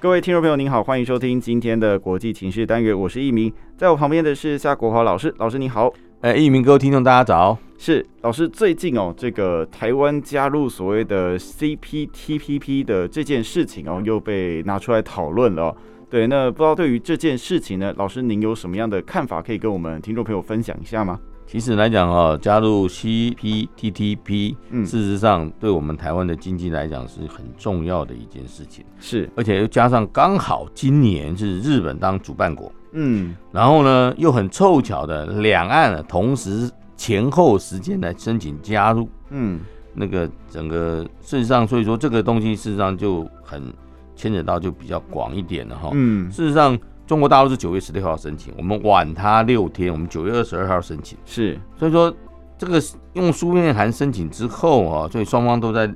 各位听众朋友，您好，欢迎收听今天的国际情势单元，我是一鸣，在我旁边的是夏国华老师，老师你好，哎，一鸣，各位听众大家早，是老师，最近哦，这个台湾加入所谓的 CPTPP 的这件事情哦，又被拿出来讨论了，对，那不知道对于这件事情呢，老师您有什么样的看法，可以跟我们听众朋友分享一下吗？其实来讲哈，加入 CPTTP，嗯，事实上对我们台湾的经济来讲是很重要的一件事情。是，而且又加上刚好今年是日本当主办国，嗯，然后呢又很凑巧的两岸同时前后时间来申请加入，嗯，那个整个事实上，所以说这个东西事实上就很牵扯到就比较广一点了哈。嗯，事实上。中国大陆是九月十六号申请，我们晚他六天，我们九月二十二号申请。是，所以说这个用书面函申请之后啊，所以双方都在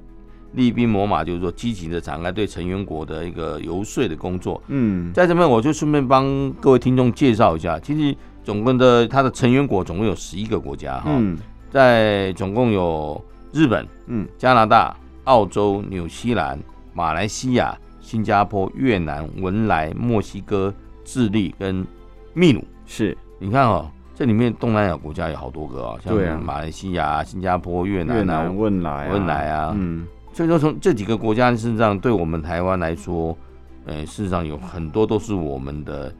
厉兵秣马，就是说积极的展开对成员国的一个游说的工作。嗯，在这边我就顺便帮各位听众介绍一下，其实总共的它的成员国总共有十一个国家哈，嗯，在总共有日本、嗯，加拿大、澳洲、纽西兰、马来西亚、新加坡、越南、文莱、墨西哥。智利跟秘鲁。是，你看哦，这里面东南亚国家有好多个啊，像马来西亚、新加坡、越南啊、汶莱、汶莱啊，嗯，所以说从这几个国家事实上对我们台湾来说，呃，事实上有很多都是我们的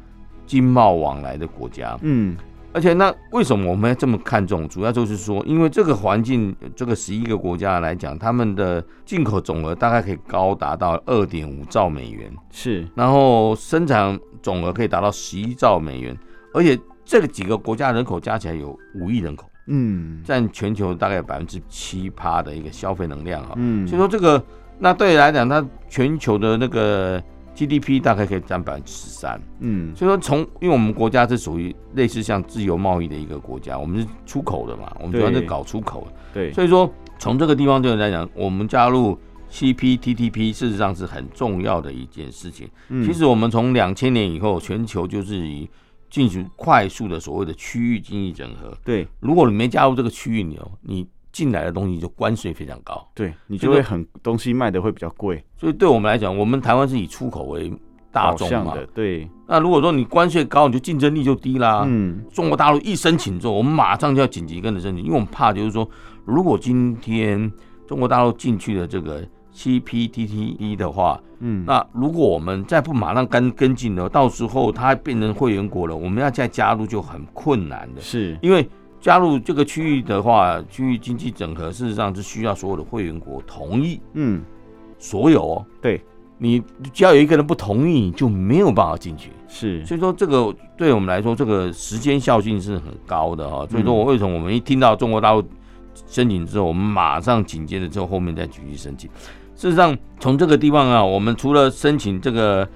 经贸往来的国家，嗯。而且那为什么我们要这么看重？主要就是说，因为这个环境，这个十一个国家来讲，他们的进口总额大概可以高达到二点五兆美元，是，然后生产总额可以达到十一兆美元，而且这个几个国家人口加起来有五亿人口，嗯，占全球大概百分之七趴的一个消费能量啊，嗯，所以说这个那对来讲，它全球的那个。GDP 大概可以占百分之十三，嗯，所以说从因为我们国家是属于类似像自由贸易的一个国家，我们是出口的嘛，我们主要是搞出口。的，对，所以说从这个地方对我来讲，我们加入 CPTPP 事实上是很重要的一件事情。嗯，其实我们从两千年以后，全球就是以进行快速的所谓的区域经济整合，对，如果你没加入这个区域，你你。进来的东西就关税非常高，对，你就会很东西卖的会比较贵，所以对我们来讲，我们台湾是以出口为大宗嘛，对。那如果说你关税高，你就竞争力就低啦。嗯，中国大陆一申请之后，我们马上就要紧急跟着申请，因为我们怕就是说，如果今天中国大陆进去的这个 CPTTP 的话，嗯，那如果我们再不马上跟跟进呢，到时候它变成会员国了，我们要再加入就很困难的，是因为。加入这个区域的话，区域经济整合事实上是需要所有的会员国同意。嗯，所有哦，对，你只要有一个人不同意，你就没有办法进去。是，所以说这个对我们来说，这个时间效性是很高的哈。所以说我为什么我们一听到中国大陆申请之后，我们马上紧接着之后后面再继续申请。事实上，从这个地方啊，我们除了申请这个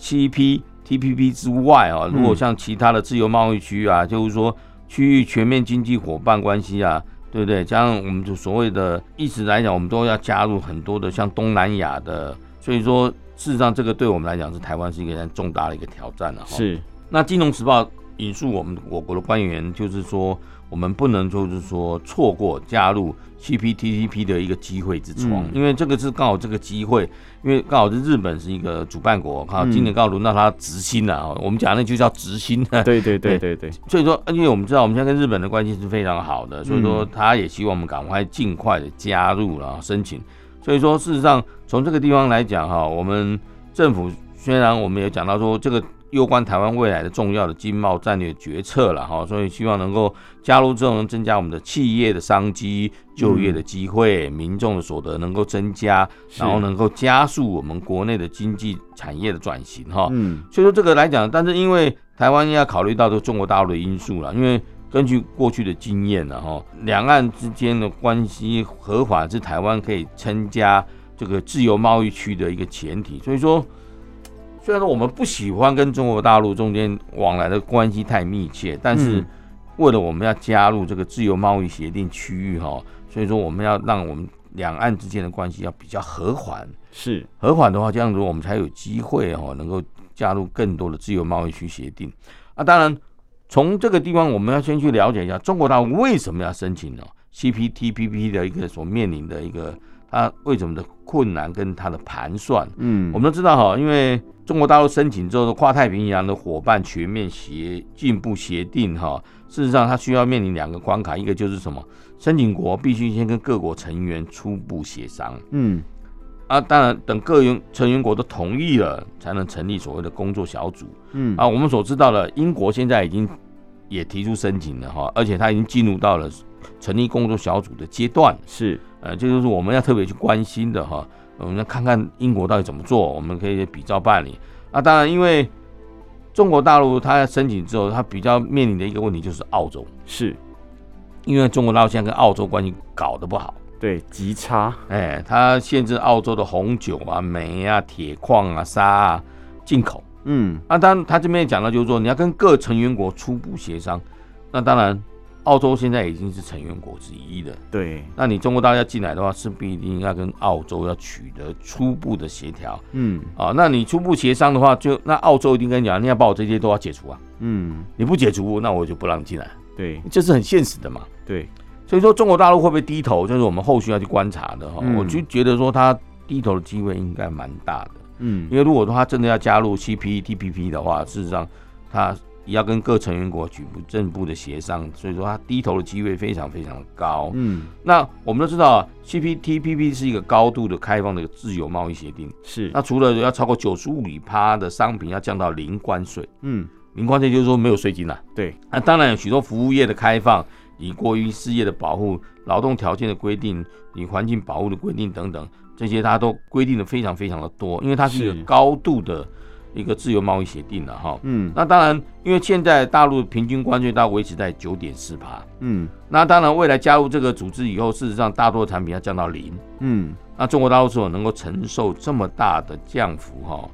CPTPP 之外啊，如果像其他的自由贸易区啊，就是说。区域全面经济伙伴关系啊，对不对？加上我们就所谓的一直来讲，我们都要加入很多的像东南亚的，所以说事实上这个对我们来讲是台湾是一个很重大的一个挑战了。是。那《金融时报》引述我们我国的官员，就是说我们不能就是说错过加入 CPTPP 的一个机会之窗，因为这个是刚好这个机会。因为刚好是日本是一个主办国，哈，今年刚好轮到他执行了啊。我们讲那就叫执行。对对对对对。所以说，因为我们知道我们现在跟日本的关系是非常好的，所以说他也希望我们赶快尽快的加入了申请。所以说，事实上从这个地方来讲哈，我们政府虽然我们也讲到说这个。攸关台湾未来的重要的经贸战略决策了哈，所以希望能够加入之后，能增加我们的企业的商机、就业的机会、民众的所得能够增加，然后能够加速我们国内的经济产业的转型哈。嗯，所以说这个来讲，但是因为台湾要考虑到这中国大陆的因素了，因为根据过去的经验了哈，两岸之间的关系合法是台湾可以参加这个自由贸易区的一个前提，所以说。虽然说我们不喜欢跟中国大陆中间往来的关系太密切，但是为了我们要加入这个自由贸易协定区域哈，所以说我们要让我们两岸之间的关系要比较和缓，是和缓的话，这样子我们才有机会哈，能够加入更多的自由贸易区协定。啊，当然从这个地方我们要先去了解一下中国大陆为什么要申请呢？CPTPP 的一个所面临的一个它为什么的困难跟他的盘算，嗯，我们都知道哈，因为中国大陆申请之后的跨太平洋的伙伴全面协进步协定哈。事实上，它需要面临两个关卡，一个就是什么？申请国必须先跟各国成员初步协商，嗯，啊，当然等各员成员国都同意了，才能成立所谓的工作小组，嗯，啊，我们所知道的，英国现在已经也提出申请了哈，而且他已经进入到了成立工作小组的阶段，是，呃，这就是我们要特别去关心的哈，我们要看看英国到底怎么做，我们可以比照办理，啊，当然因为。中国大陆它申请之后，它比较面临的一个问题就是澳洲，是因为中国大陆现在跟澳洲关系搞得不好，对，极差，哎，它限制澳洲的红酒啊、煤啊、铁矿啊、沙啊进口，嗯，那当然他这边也讲到，就是说你要跟各成员国初步协商，那当然。澳洲现在已经是成员国之一了，对。那你中国大陆要进来的话，势必一定要跟澳洲要取得初步的协调，嗯，啊，那你初步协商的话，就那澳洲一定跟你讲，你要把我这些都要解除啊，嗯，你不解除，那我就不让你进来，对，这是很现实的嘛，对。所以说中国大陆会不会低头，就是我们后续要去观察的哈。嗯、我就觉得说他低头的机会应该蛮大的，嗯，因为如果说他真的要加入 CPTPP 的话，事实上他。也要跟各成员国举步正步的协商，所以说他低头的机会非常非常的高。嗯，那我们都知道，CPTPP 是一个高度的开放的自由贸易协定。是。那除了要超过九十五里趴的商品要降到零关税，嗯，零关税就是说没有税金了。对。那当然有许多服务业的开放，以过于事业的保护、劳动条件的规定、以环境保护的规定等等，这些它都规定的非常非常的多，因为它是一个高度的。一个自由贸易协定了哈，嗯，那当然，因为现在大陆平均关税它维持在九点四趴，嗯，那当然未来加入这个组织以后，事实上大多的产品要降到零，嗯，那中国大陆是否能够承受这么大的降幅哈，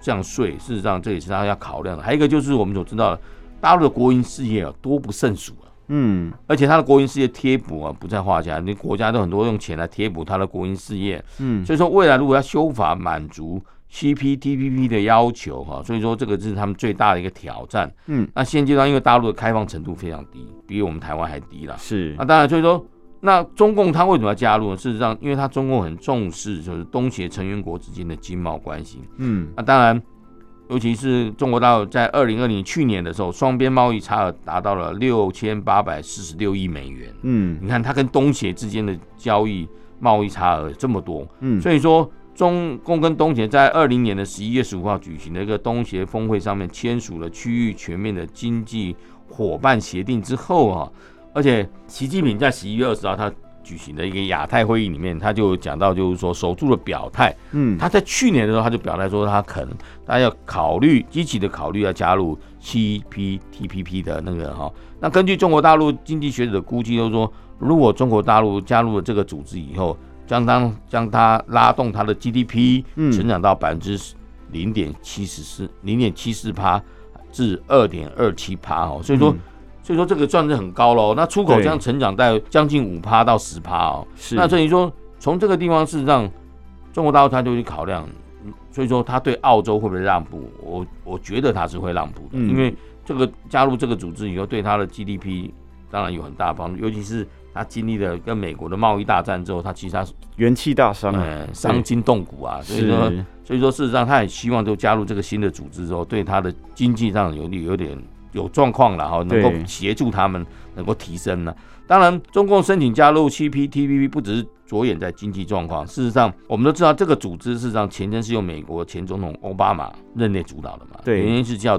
降税，事实上这也是他要考量的。还有一个就是我们所知道的，大陆的国营事业啊多不胜数啊，嗯，而且它的国营事业贴补啊不在话下，你国家都很多用钱来贴补它的国营事业，嗯，所以说未来如果要修法满足。CPTPP 的要求哈，所以说这个是他们最大的一个挑战。嗯，那现阶段因为大陆的开放程度非常低，比我们台湾还低了。是，那当然，所以说那中共他为什么要加入呢？事实上，因为他中共很重视就是东协成员国之间的经贸关系。嗯，那当然，尤其是中国大陆在二零二零去年的时候，双边贸易差额达到了六千八百四十六亿美元。嗯，你看他跟东协之间的交易贸易差额这么多。嗯，所以说。中共跟东协在二零年的十一月十五号举行的一个东协峰会上面签署了区域全面的经济伙伴协定之后啊，而且习近平在十一月二十号他举行的一个亚太会议里面，他就讲到就是说守住了表态，嗯，他在去年的时候他就表态说他可能他要考虑积极的考虑要加入 CPTPP 的那个哈，那根据中国大陆经济学者的估计，就是说如果中国大陆加入了这个组织以后。将当将它拉动它的 GDP 成长到百分之零点七十四零点七四趴至二点二七趴哦，所以说所以说这个算是很高喽。那出口将成长在将近五趴到十趴哦。是。那所以说从这个地方事实上，中国大陆它就去考量，所以说它对澳洲会不会让步？我我觉得它是会让步的，因为这个加入这个组织以后，对它的 GDP 当然有很大帮助，尤其是。他经历了跟美国的贸易大战之后，他其实他元气大伤，嗯，伤筋动骨啊。所以说，所以说事实上，他也希望就加入这个新的组织之后，对他的经济上有有点有状况了哈，能够协助他们能够提升呢。当然，中共申请加入 CPTPP 不只是着眼在经济状况，事实上，我们都知道这个组织事实上前身是由美国前总统奥巴马任内主导的嘛，对，原因是叫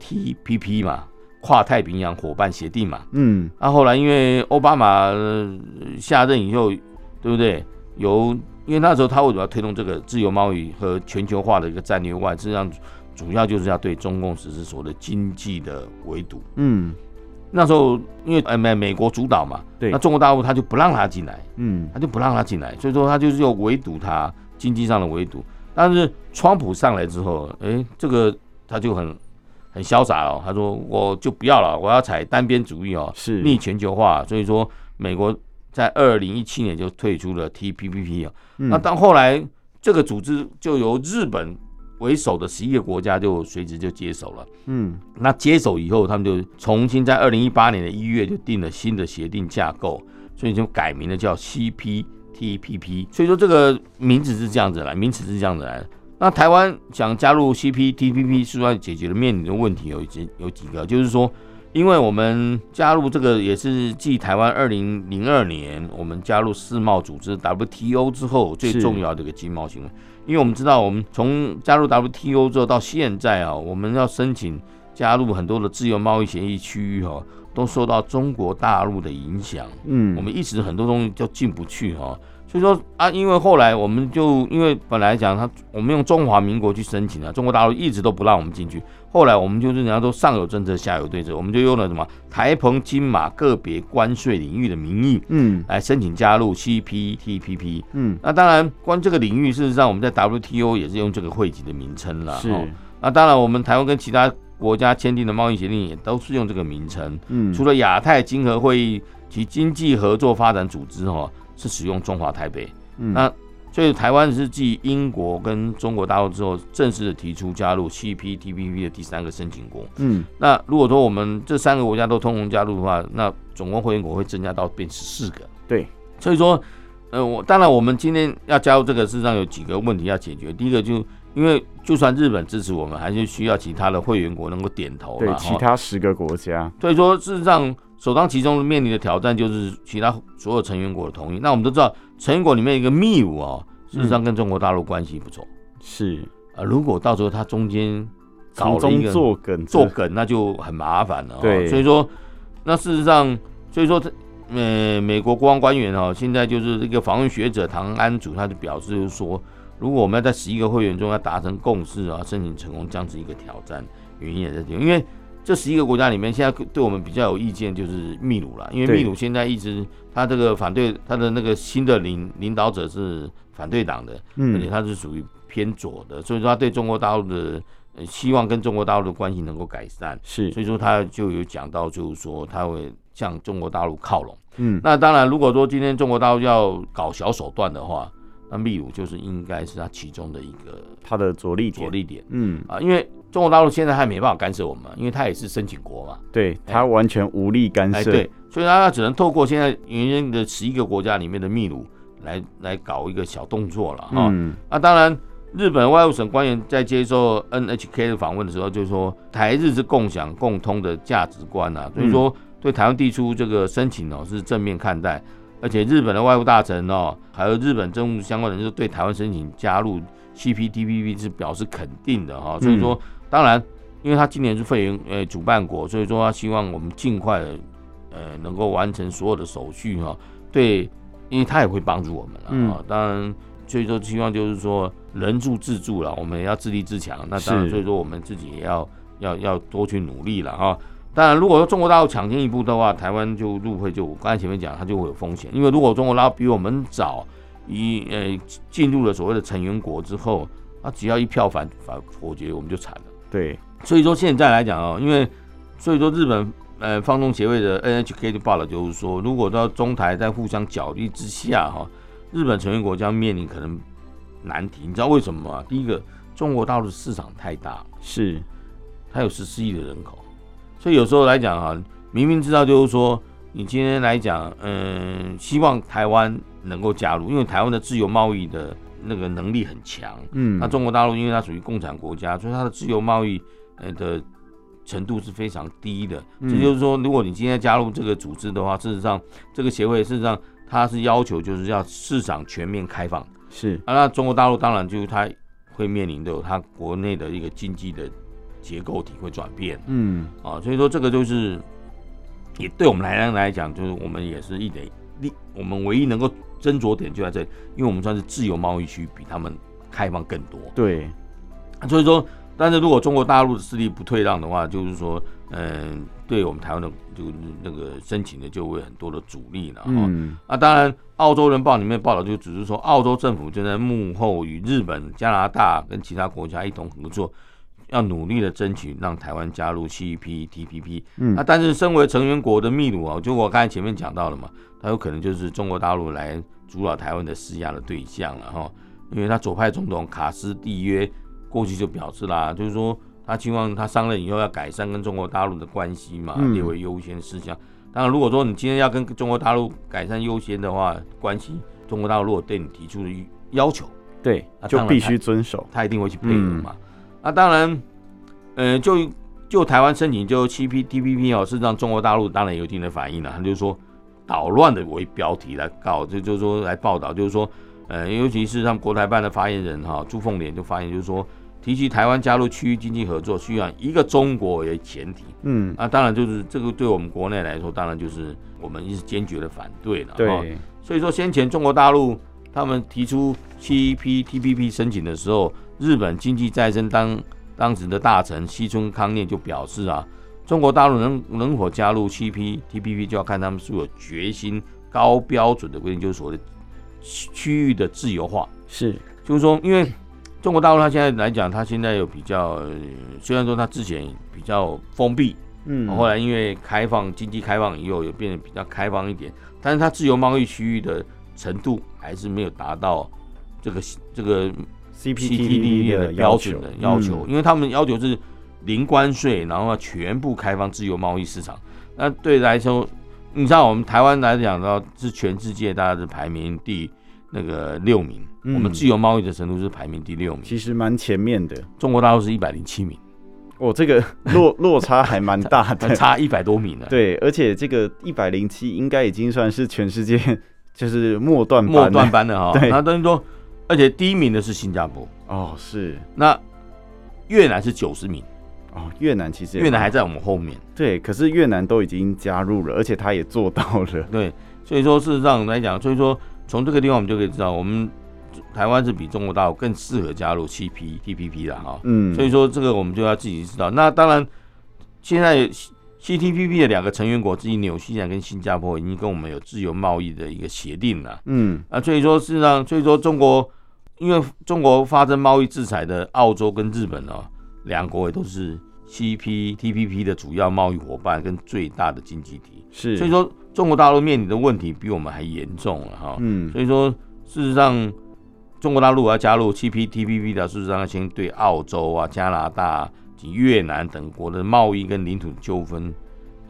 TPP 嘛。跨太平洋伙伴协定嘛，嗯，那、啊、后来因为奥巴马下任以后，对不对？由因为那时候他为什么要推动这个自由贸易和全球化的一个战略外，实际上主要就是要对中共实施所谓的经济的围堵，嗯，那时候因为呃美美国主导嘛，对，那中国大陆他就不让他进来，嗯，他就不让他进来，所以说他就是要围堵他经济上的围堵。但是川普上来之后，哎，这个他就很。很潇洒哦，他说我就不要了，我要采单边主义哦，是逆全球化。所以说，美国在二零一七年就退出了 TPP 啊。那到后来，这个组织就由日本为首的十一个国家就随之就接手了。嗯，那接手以后，他们就重新在二零一八年的一月就定了新的协定架构，所以就改名了叫 CPTPP。所以说这个名字是这样子来，名词是这样子来的。那台湾想加入 CPTPP，是要解决的面临的问题有几有几个，就是说，因为我们加入这个也是继台湾二零零二年我们加入世贸组织 WTO 之后最重要的一个经贸行为，因为我们知道我们从加入 WTO 之后到现在啊，我们要申请加入很多的自由贸易协议区域哈，都受到中国大陆的影响，嗯，我们一直很多东西就进不去哈。所以说啊，因为后来我们就因为本来讲他，我们用中华民国去申请啊，中国大陆一直都不让我们进去。后来我们就是人家都上有政策，下有对策，我们就用了什么台澎金马个别关税领域的名义，嗯，来申请加入 CPTPP。嗯，那当然关这个领域，事实上我们在 WTO 也是用这个会籍的名称了。是。那当然，我们台湾跟其他国家签订的贸易协定也都是用这个名称。嗯。除了亚太经合会议及经济合作发展组织哈。是使用中华台北，嗯、那所以台湾是继英国跟中国大陆之后，正式的提出加入 CPTPP 的第三个申请国。嗯，那如果说我们这三个国家都通通加入的话，那总共会员国会增加到变十四个。对，所以说，呃，我当然我们今天要加入这个，事实上有几个问题要解决。第一个就因为就算日本支持我们，还是需要其他的会员国能够点头。对，其他十个国家。所以说，事实上。首当其冲面临的挑战就是其他所有成员国的同意。那我们都知道，成员国里面一个秘鲁啊，事实上跟中国大陆关系不错。是啊，如果到时候他中间搞了一个作梗，作梗，那就很麻烦了。对，所以说，那事实上，所以说，这呃，美国国防官员啊，现在就是这个访问学者唐安祖，他就表示就是说，如果我们要在十一个会员中要达成共识啊，申请成功将是一个挑战。原因也在这，因为。这十一个国家里面，现在对我们比较有意见就是秘鲁了，因为秘鲁现在一直他这个反对他的那个新的领领导者是反对党的，而且他是属于偏左的，所以说他对中国大陆的希望跟中国大陆的关系能够改善，是，所以说他就有讲到，就是说他会向中国大陆靠拢。嗯，那当然，如果说今天中国大陆要搞小手段的话，那秘鲁就是应该是他其中的一个他的着力点，着力点。嗯啊，因为。中国大陆现在还没办法干涉我们，因为他也是申请国嘛，对他完全无力干涉，对，所以他只能透过现在原先的十一个国家里面的秘鲁来来搞一个小动作了哈。嗯，那当然，日本外务省官员在接受 NHK 的访问的时候，就是说台日是共享共通的价值观啊，所以说对台湾递出这个申请哦是正面看待，而且日本的外务大臣哦，还有日本政务相关人士对台湾申请加入 CPTPP 是表示肯定的哈，所以说。当然，因为他今年是会员呃主办国，所以说他希望我们尽快的呃能够完成所有的手续哈。对，因为他也会帮助我们了啊。当然，所以说希望就是说人助自助了，我们也要自立自强。那当然，所以说我们自己也要要要多去努力了哈。当然，如果说中国大陆抢先一步的话，台湾就入会就我刚才前面讲，它就会有风险。因为如果中国大陆比我们早一呃进入了所谓的成员国之后，他只要一票反反否决，我们就惨了。对，所以说现在来讲哦，因为所以说日本呃放送协会的 NHK 就报了，就是说如果到中台在互相角力之下哈，日本成员国将面临可能难题。你知道为什么吗？第一个，中国大陆市场太大，是它有十四亿的人口，所以有时候来讲哈，明明知道就是说你今天来讲，嗯，希望台湾能够加入，因为台湾的自由贸易的。那个能力很强，嗯，那中国大陆因为它属于共产国家，所以它的自由贸易呃的程度是非常低的。这就是说，如果你今天加入这个组织的话，事实上这个协会事实上它是要求就是要市场全面开放，是。啊，那中国大陆当然就是它会面临的有它国内的一个经济的结构体会转变，嗯。啊，所以说这个就是也对我们来来讲，就是我们也是一点力，我们唯一能够。斟酌点就在这里，因为我们算是自由贸易区，比他们开放更多。对，所以说，但是如果中国大陆的势力不退让的话，就是说，嗯，对我们台湾的就那个申请的就会很多的阻力了。嗯，啊，当然，澳洲人报里面报道就只是说，澳洲政府正在幕后与日本、加拿大跟其他国家一同合作，要努力的争取让台湾加入 CPTPP。嗯，那但是身为成员国的秘鲁啊，就我刚才前面讲到了嘛，它有可能就是中国大陆来主导台湾的施压的对象了哈。因为他左派总统卡斯蒂约过去就表示啦，就是说他希望他上任以后要改善跟中国大陆的关系嘛，列为优先事项。当然，如果说你今天要跟中国大陆改善优先的话，关系中国大陆如果对你提出的要求，对，就必须遵守，他一定会去配合嘛。嗯啊、当然，呃，就就台湾申请就 CPTPP 哦，事实上中国大陆当然有一定的反应了。他就是说捣乱的为标题来告，就就是说来报道，就是说，呃，尤其是他们国台办的发言人哈朱凤莲就发言，就是说提起台湾加入区域经济合作，需要一个中国为前提。嗯，那、啊、当然就是这个对我们国内来说，当然就是我们是坚决的反对了。对，所以说先前中国大陆。他们提出 CPTPP 申请的时候，日本经济再生当当时的大臣西村康念就表示啊，中国大陆能能否加入 CPTPP 就要看他们是否有决心、高标准的规定，就是所谓的区域的自由化。是，就是说，因为中国大陆它现在来讲，它现在有比较，虽然说它之前比较封闭，嗯，后来因为开放经济开放以后，也变得比较开放一点，但是它自由贸易区域的。程度还是没有达到这个这个 CPTPP 的标准的要求，因为他们要求是零关税，然后全部开放自由贸易市场。那对来说，你知道我们台湾来讲的话，是全世界大概是排名第那个六名，我们自由贸易的程度是排名第六名，其实蛮前面的。中国大陆是一百零七名，哦，这个落落差还蛮大的，差一百多名呢。对，而且这个一百零七应该已经算是全世界。就是末段末段班的哈，那等于说，而且第一名的是新加坡。哦，是。那越南是九十名。哦，越南其实越南还在我们后面，对，可是越南都已经加入了，而且他也做到了，对，所以说事实上来讲，所以说从这个地方我们就可以知道，我们台湾是比中国大陆更适合加入 CPTPP 的哈，嗯，所以说这个我们就要自己知道，那当然现在。CPTPP 的两个成员国之一，纽西兰跟新加坡已经跟我们有自由贸易的一个协定了。嗯，啊，所以说事实上，所以说中国，因为中国发生贸易制裁的澳洲跟日本哦，两国也都是 CPTPP 的主要贸易伙伴跟最大的经济体。是，所以说中国大陆面临的问题比我们还严重了哈。嗯，所以说事实上，中国大陆要加入 CPTPP 的，事实上要先对澳洲啊、加拿大。及越南等国的贸易跟领土纠纷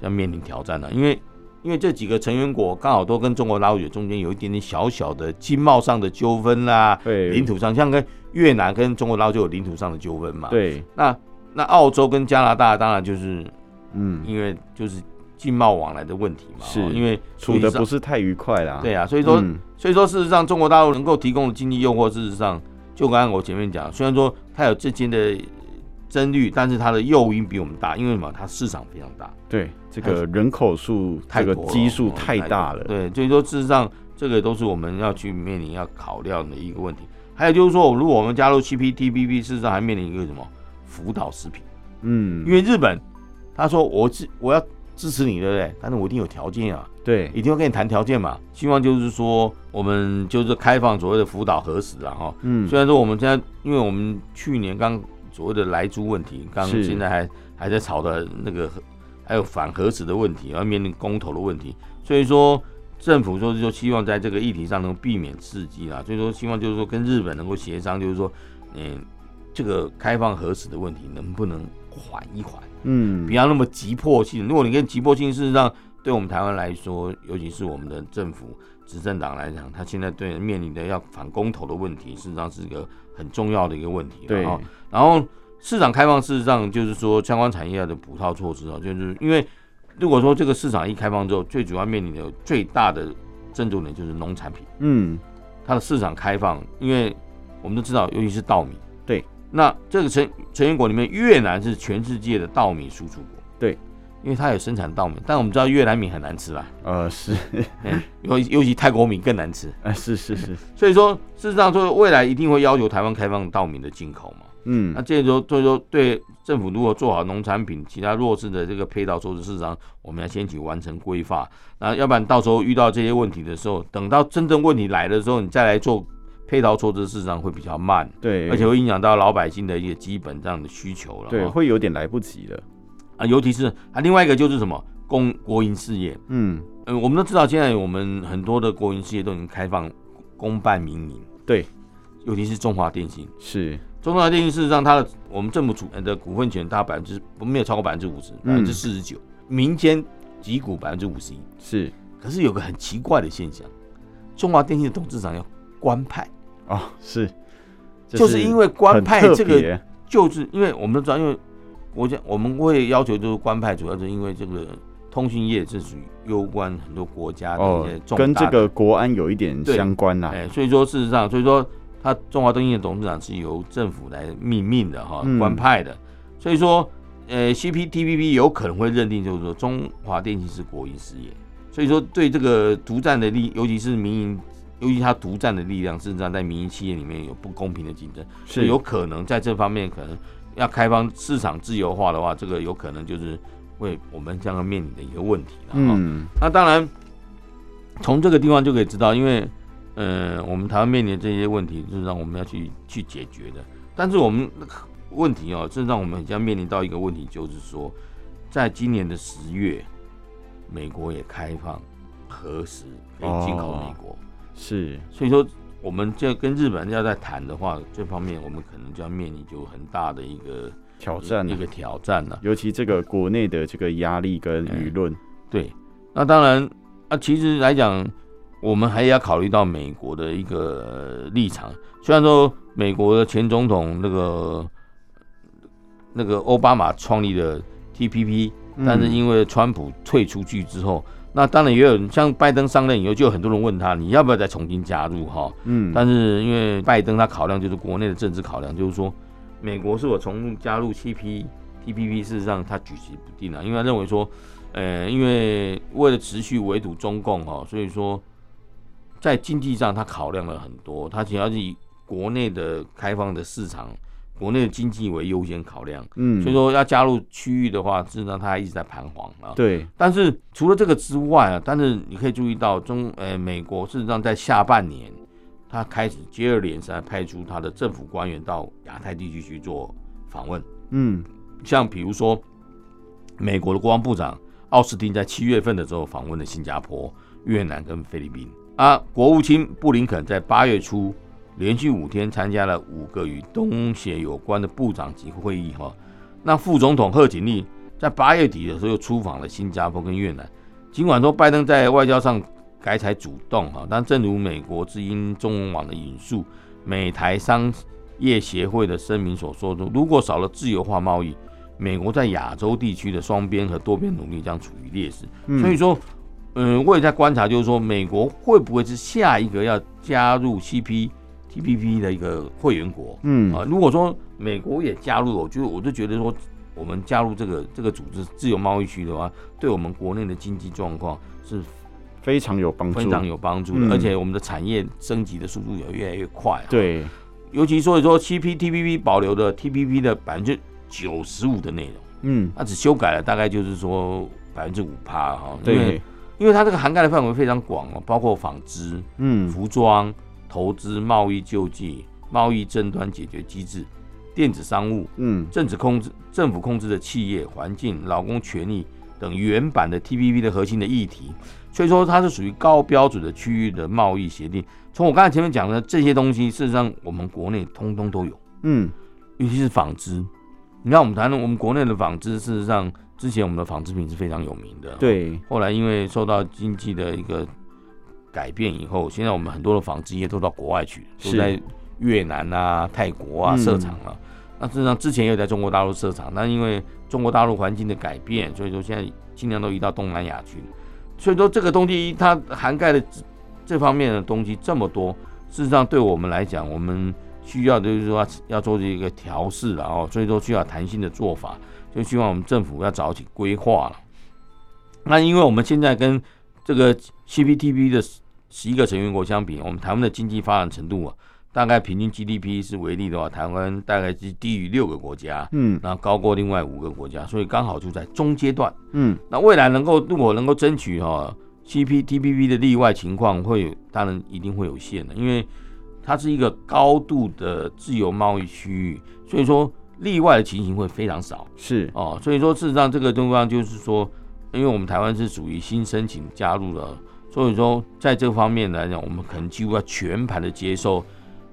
要面临挑战了，因为因为这几个成员国刚好都跟中国大陆中间有一点点小小的经贸上的纠纷啦，对，领土上像跟越南跟中国大陆就有领土上的纠纷嘛，对，那那澳洲跟加拿大当然就是嗯，因为就是经贸往来的问题嘛，是因为处的不是太愉快啦，对啊，所以说所以说事实上中国大陆能够提供的经济诱惑，事实上就刚刚我前面讲，虽然说它有之间的。增率，但是它的诱因比我们大，因为什么？它市场非常大。对，这个人口数、这个基数太大了。对，所以说事实上，这个都是我们要去面临、要考量的一个问题。还有就是说，如果我们加入 CPTPP，事实上还面临一个什么？辅导食品。嗯，因为日本他说我支我要支持你，对不对？但是我一定有条件啊。对，一定要跟你谈条件嘛。希望就是说，我们就是开放所谓的辅导核实啊，哈。嗯，虽然说我们现在，因为我们去年刚。所谓的来租问题，刚现在还还在吵的那个，还有反核子的问题，要面临公投的问题，所以说政府说就希望在这个议题上能避免刺激啦，所以说希望就是说跟日本能够协商，就是说，嗯，这个开放核子的问题能不能缓一缓，嗯，不要那么急迫性。如果你跟急迫性，事实上对我们台湾来说，尤其是我们的政府执政党来讲，他现在对面临的要反公投的问题，事实上是一个。很重要的一个问题，对。然后市场开放，事实上就是说相关产业的补套措施啊，就是因为如果说这个市场一开放之后，最主要面临的最大的争夺点就是农产品。嗯，它的市场开放，因为我们都知道，尤其是稻米。对。那这个成成员国里面，越南是全世界的稻米输出国。对。因为它有生产稻米，但我们知道越南米很难吃吧？呃，是，尤尤其泰国米更难吃。呃，是是是。所以说，事实上说，未来一定会要求台湾开放稻米的进口嘛。嗯。那这时候，所以说，对政府如果做好农产品其他弱势的这个配套措施，事实上我们要先去完成规划。那要不然到时候遇到这些问题的时候，等到真正问题来的时候，你再来做配套措施事实上会比较慢，对，而且会影响到老百姓的一个基本这样的需求了，对，会有点来不及了啊。尤其是啊，另外一个就是什么公国营事业，嗯。嗯，我们都知道现在我们很多的国营事业都已经开放公办民营，对，尤其是中华电信，是。中华电信事实上它的我们政府主的股份权大概百分之没有超过百分之五十，百分之四十九，民间集股百分之五十一，是，可是有个很奇怪的现象，中华电信的董事长要官派。哦，是，是，就是因为官派这个，就是因为我们都知道，因为国家我们会要求就是官派，主要是因为这个通讯业是属于攸关很多国家的一些重大，哦，跟这个国安有一点相关呐。哎，所以说事实上，所以说他中华电信的董事长是由政府来命名的哈，官派的，所以说呃，CPTPP 有可能会认定就是说中华电信是国营事业，所以说对这个独占的力，尤其是民营。尤其他独占的力量，事实上在民营企业里面有不公平的竞争，是有可能在这方面可能要开放市场自由化的话，这个有可能就是为我们将要面临的一个问题了。嗯，那当然从这个地方就可以知道，因为呃，我们台湾面临的这些问题，就是让我们要去去解决的。但是我们问题哦，是让我们将面临到一个问题，就是说，在今年的十月，美国也开放核实可以进口美国。哦是，所以说，我们这跟日本人要在谈的话，这方面我们可能就要面临就很大的一个挑战，一个挑战了。尤其这个国内的这个压力跟舆论，对，那当然啊，其实来讲，我们还要考虑到美国的一个立场。虽然说美国的前总统那个那个奥巴马创立的 TPP，但是因为川普退出去之后。那当然也有人像拜登上任以后，就有很多人问他，你要不要再重新加入哈？嗯，但是因为拜登他考量就是国内的政治考量，就是说美国是否重新加入 CPTPP，事实上他举棋不定啊，因为他认为说，呃，因为为了持续围堵中共哈，所以说在经济上他考量了很多，他主要是以国内的开放的市场。国内的经济为优先考量，嗯，所以说要加入区域的话，事实上它还一直在彷徨啊。对，但是除了这个之外啊，但是你可以注意到中，呃，美国事实上在下半年，他开始接二连三派出他的政府官员到亚太地区去做访问，嗯，像比如说美国的国防部长奥斯汀在七月份的时候访问了新加坡、越南跟菲律宾，啊，国务卿布林肯在八月初。连续五天参加了五个与东协有关的部长级会议哈，那副总统贺锦丽在八月底的时候又出访了新加坡跟越南。尽管说拜登在外交上改采主动哈，但正如美国之音中文网的引述美台商业协会的声明所说的，如果少了自由化贸易，美国在亚洲地区的双边和多边努力将处于劣势。所以说，嗯，我也在观察，就是说美国会不会是下一个要加入 CP。TPP 的一个会员国，嗯。啊，如果说美国也加入，我就我就觉得说，我们加入这个这个组织自由贸易区的话，对我们国内的经济状况是非常有帮助，非常有帮助的，而且我们的产业升级的速度也越来越快。对，尤其所以说，CPTPP 保留的 TPP 的百分之九十五的内容，嗯，它只修改了大概就是说百分之五趴哈，对，因为它这个涵盖的范围非常广哦，包括纺织，嗯，服装。投资、贸易救济、贸易争端解决机制、电子商务、嗯，政治控制、政府控制的企业环境、劳工权益等原版的 TPP 的核心的议题，所以说它是属于高标准的区域的贸易协定。从我刚才前面讲的这些东西，事实上我们国内通通都有，嗯，尤其是纺织。你看我们谈论我们国内的纺织，事实上之前我们的纺织品是非常有名的，对。后来因为受到经济的一个改变以后，现在我们很多的纺织业都到国外去，都在越南啊、泰国啊设厂了。那事实上之前也有在中国大陆设厂，那因为中国大陆环境的改变，所以说现在尽量都移到东南亚去。所以说这个东西它涵盖的这方面的东西这么多，事实上对我们来讲，我们需要的就是说要做这一个调试，然后所以说需要弹性的做法，就希望我们政府要早起规划了。那因为我们现在跟这个 CPTPP 的十一个成员国相比，我们台湾的经济发展程度啊，大概平均 GDP 是为例的话，台湾大概是低于六个国家，嗯，然后高过另外五个国家，所以刚好就在中阶段，嗯，那未来能够如果能够争取哈 CPTPP 的例外情况，会当然一定会有限的，因为它是一个高度的自由贸易区域，所以说例外的情形会非常少。是。哦，所以说事实上这个地方就是说，因为我们台湾是属于新申请加入的，所以说在这方面来讲，我们可能几乎要全盘的接受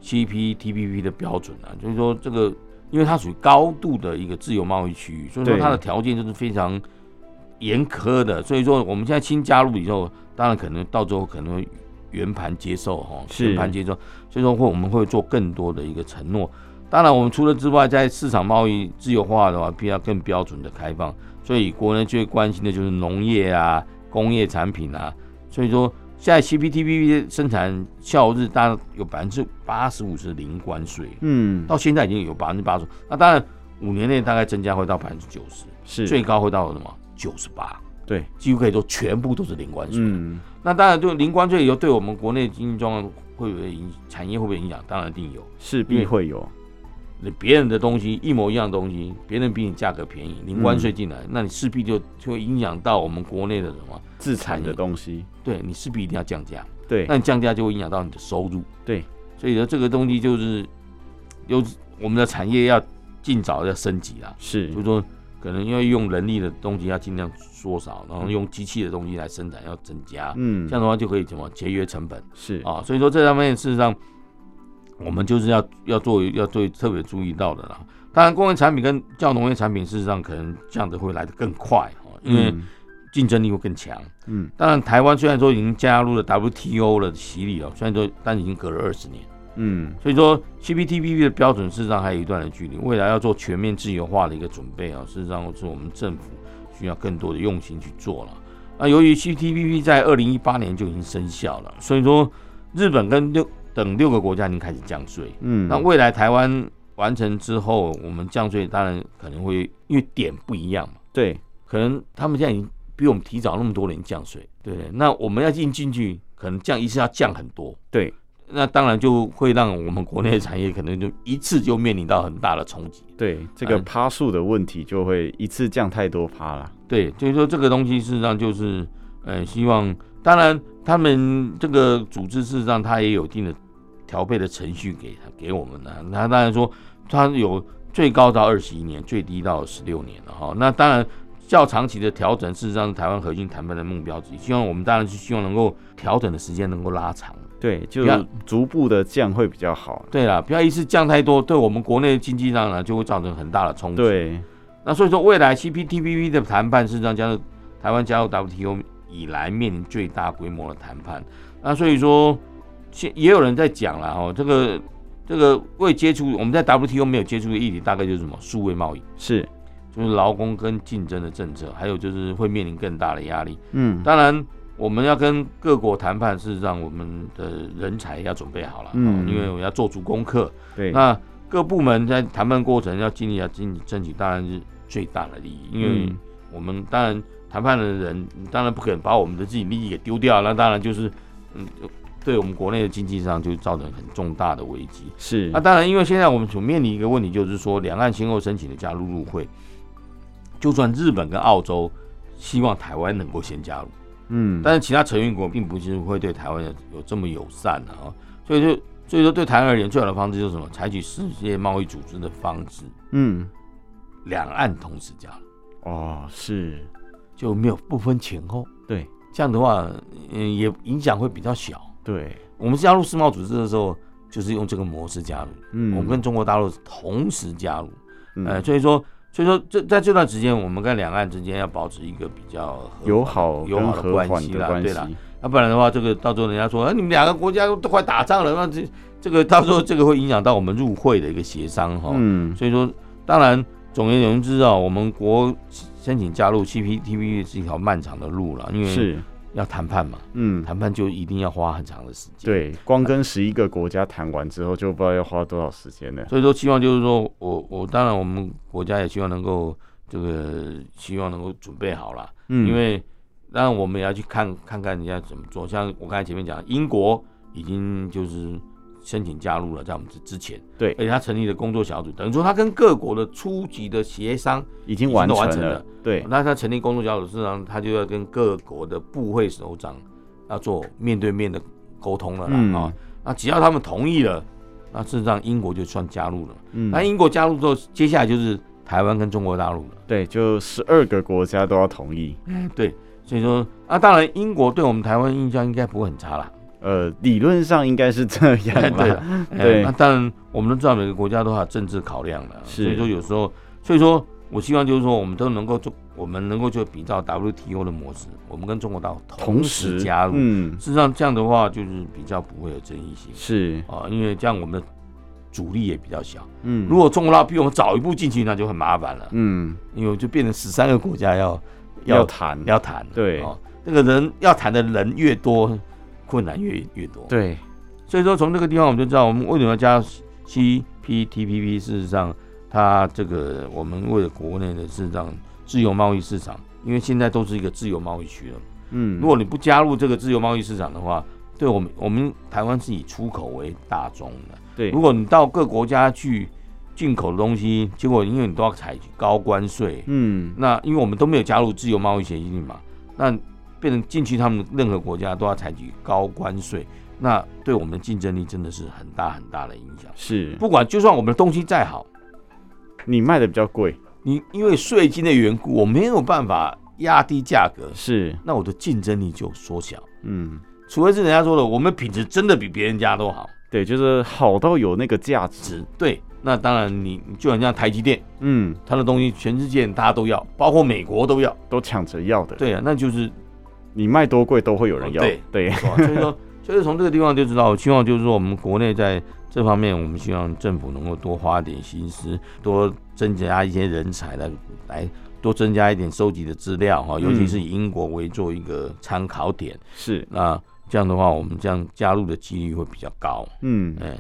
CPTPP 的标准啊。就是说这个，因为它属于高度的一个自由贸易区域，所以说它的条件就是非常严苛的。所以说我们现在新加入以后，当然可能到最后可能会。圆盘接受哈，圆盘接受，所以说会我们会做更多的一个承诺。当然，我们除了之外，在市场贸易自由化的话，必要更标准的开放。所以国人最关心的就是农业啊、工业产品啊。所以说，现在 CPTPP 生产效日大概有百分之八十五是零关税，嗯，到现在已经有百分之八十。那当然，五年内大概增加会到百分之九十，是最高会到什么九十八？对，几乎可以说全部都是零关税。嗯。那当然，就零关税以后，对我们国内经济状况会不会影，产业会不会影响？当然一定有，势必会有。那别人的东西一模一样的东西，别人比你价格便宜，零关税进来，嗯、那你势必就就会影响到我们国内的什么自产的东西。对，你势必一定要降价。对，那你降价就会影响到你的收入。对，所以说这个东西就是有我们的产业要尽早要升级了。是，就是说。可能因为用人力的东西要尽量缩少，然后用机器的东西来生产要增加，嗯，这样的话就可以怎么节约成本？是啊，所以说这方面事实上我们就是要要做要做特别注意到的啦。当然，工业产品跟较农业产品事实上可能降的会来得更快哦，因为竞争力会更强。嗯，当然台湾虽然说已经加入了 WTO 的洗礼了，虽然说但已经隔了二十年。嗯，所以说 CPTPP 的标准事实上还有一段的距离，未来要做全面自由化的一个准备啊，事实上是我们政府需要更多的用心去做了。那由于 CPTPP 在二零一八年就已经生效了，所以说日本跟六等六个国家已经开始降税。嗯，那未来台湾完成之后，我们降税当然可能会因为点不一样嘛，对，可能他们现在已经比我们提早那么多年降税，对，那我们要进进去，可能降一次要降很多，对。那当然就会让我们国内的产业可能就一次就面临到很大的冲击。对，这个趴数的问题就会一次降太多趴了。对，所以说这个东西事实上就是，呃，希望当然他们这个组织事实上它也有一定的调配的程序给他给我们的。那当然说它有最高到二十一年，最低到十六年了哈。那当然较长期的调整，事实上是台湾核心谈判的目标之一。希望我们当然是希望能够调整的时间能够拉长。对，就逐步的降会比较好。对了，不要一次降太多，对我们国内的经济上呢，就会造成很大的冲击。对，那所以说未来 CPTPP 的谈判，事实上将是台湾加入 WTO 以来面临最大规模的谈判。那所以说，现也有人在讲了哦，这个这个未接触，我们在 WTO 没有接触的议题，大概就是什么数位贸易，是就是劳工跟竞争的政策，还有就是会面临更大的压力。嗯，当然。我们要跟各国谈判，事实上我们的人才要准备好了，嗯，因为我们要做足功课。对，那各部门在谈判过程要尽力要尽争取，当然是最大的利益。因为我们当然谈判的人，当然不可能把我们的自己利益给丢掉，那当然就是，嗯，对我们国内的经济上就造成很重大的危机。是，那当然，因为现在我们所面临一个问题，就是说两岸先后申请的加入入会，就算日本跟澳洲希望台湾能够先加入。嗯，但是其他成员国并不是会对台湾有这么友善的啊，所以就所以说对台湾而言，最好的方式就是什么？采取世界贸易组织的方式，嗯，两岸同时加入，哦，是就没有不分前后，对，这样的话，嗯，也影响会比较小。对，我们加入世贸组织的时候，就是用这个模式加入，嗯，我们跟中国大陆同时加入，嗯，呃，所以说。所以说，这在这段时间，我们跟两岸之间要保持一个比较友好、友好的关系啦，对啦。要不然的话，这个到时候人家说，哎，你们两个国家都快打仗了，那这这个到时候这个会影响到我们入会的一个协商哈。嗯。所以说，当然，总而言之啊，我们国申请加入 CPTPP 是一条漫长的路了，因为是。要谈判嘛，嗯，谈判就一定要花很长的时间。对，光跟十一个国家谈完之后，就不知道要花多少时间呢。所以说，希望就是说我我当然我们国家也希望能够这个希望能够准备好了，嗯，因为当然我们也要去看看看人家怎么做。像我刚才前面讲，英国已经就是。申请加入了，在我们之之前，对，而且他成立了工作小组，等于说他跟各国的初级的协商已经完成了，对。那他成立工作小组，事实上他就要跟各国的部会首长要做面对面的沟通了啦，啊、嗯，那只要他们同意了，那事实上英国就算加入了。嗯，那英国加入之后，接下来就是台湾跟中国大陆了。对，就十二个国家都要同意。嗯，对，所以说啊，当然英国对我们台湾印象应该不会很差啦。呃，理论上应该是这样啦。对，对。那当然，我们都知道每个国家都有政治考量的，所以说有时候，所以说。我希望就是说，我们都能够做，我们能够就比照 WTO 的模式，我们跟中国大陆同时加入。嗯，事实上这样的话就是比较不会有争议性。是啊，因为这样我们的阻力也比较小。嗯，如果中国大陆比我们早一步进去，那就很麻烦了。嗯，因为就变成十三个国家要要谈要谈。对哦，那个人要谈的人越多，困难越越多。对，所以说从这个地方我们就知道，我们为什么要加 CPTPP？事实上。它这个，我们为了国内的市场自由贸易市场，因为现在都是一个自由贸易区了。嗯，如果你不加入这个自由贸易市场的话，对我们，我们台湾是以出口为大宗的。对，如果你到各国家去进口的东西，结果因为你都要采取高关税，嗯，那因为我们都没有加入自由贸易协议嘛，那变成进去他们任何国家都要采取高关税，那对我们的竞争力真的是很大很大的影响。是，不管就算我们的东西再好。你卖的比较贵，你因为税金的缘故，我没有办法压低价格，是，那我的竞争力就缩小。嗯，除非是人家说的，我们品质真的比别人家都好，对，就是好到有那个价值。对，那当然你就很像台积电，嗯，它的东西全世界大家都要，包括美国都要，都抢着要的。对啊，那就是你卖多贵都会有人要。对对，所以说，所 以从这个地方就知道，我希望就是说我们国内在。这方面，我们希望政府能够多花点心思，多增加一些人才来来，多增加一点收集的资料哈，尤其是以英国为做一个参考点。是，那这样的话，我们这样加入的几率会比较高。嗯，哎，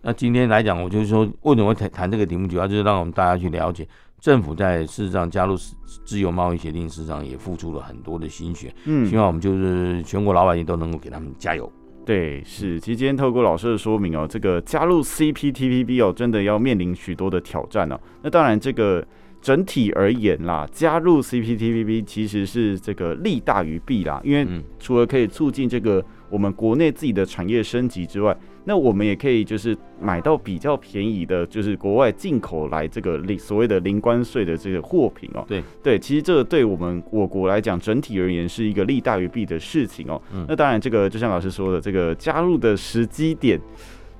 那今天来讲，我就是说，为什么会谈谈这个题目，主要就是让我们大家去了解，政府在事实上加入自由贸易协定，事实上也付出了很多的心血。嗯，希望我们就是全国老百姓都能够给他们加油。对，是，其实今天透过老师的说明哦，这个加入 CPTPP 哦，真的要面临许多的挑战哦。那当然，这个整体而言啦，加入 CPTPP 其实是这个利大于弊啦，因为除了可以促进这个我们国内自己的产业升级之外，那我们也可以就是买到比较便宜的，就是国外进口来这个零所谓的零关税的这个货品哦。对对，其实这个对我们我国来讲，整体而言是一个利大于弊的事情哦。嗯。那当然，这个就像老师说的，这个加入的时机点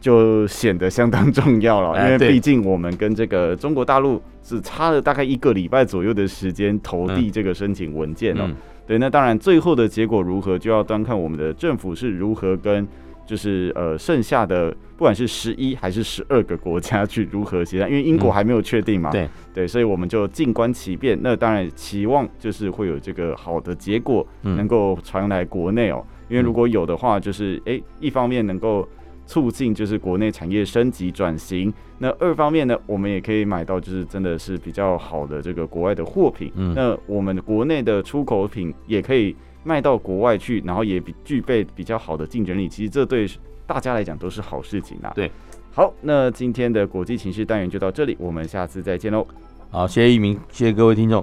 就显得相当重要了，因为毕竟我们跟这个中国大陆是差了大概一个礼拜左右的时间投递这个申请文件哦。对，那当然最后的结果如何，就要端看我们的政府是如何跟。就是呃，剩下的不管是十一还是十二个国家去如何协商，因为英国还没有确定嘛。对对，所以我们就静观其变。那当然期望就是会有这个好的结果能够传来国内哦。因为如果有的话，就是诶，一方面能够促进就是国内产业升级转型，那二方面呢，我们也可以买到就是真的是比较好的这个国外的货品。嗯那我们国内的出口品也可以。卖到国外去，然后也比具备比较好的竞争力，其实这对大家来讲都是好事情啊。对，好，那今天的国际情势单元就到这里，我们下次再见喽。好，谢谢一鸣，谢谢各位听众。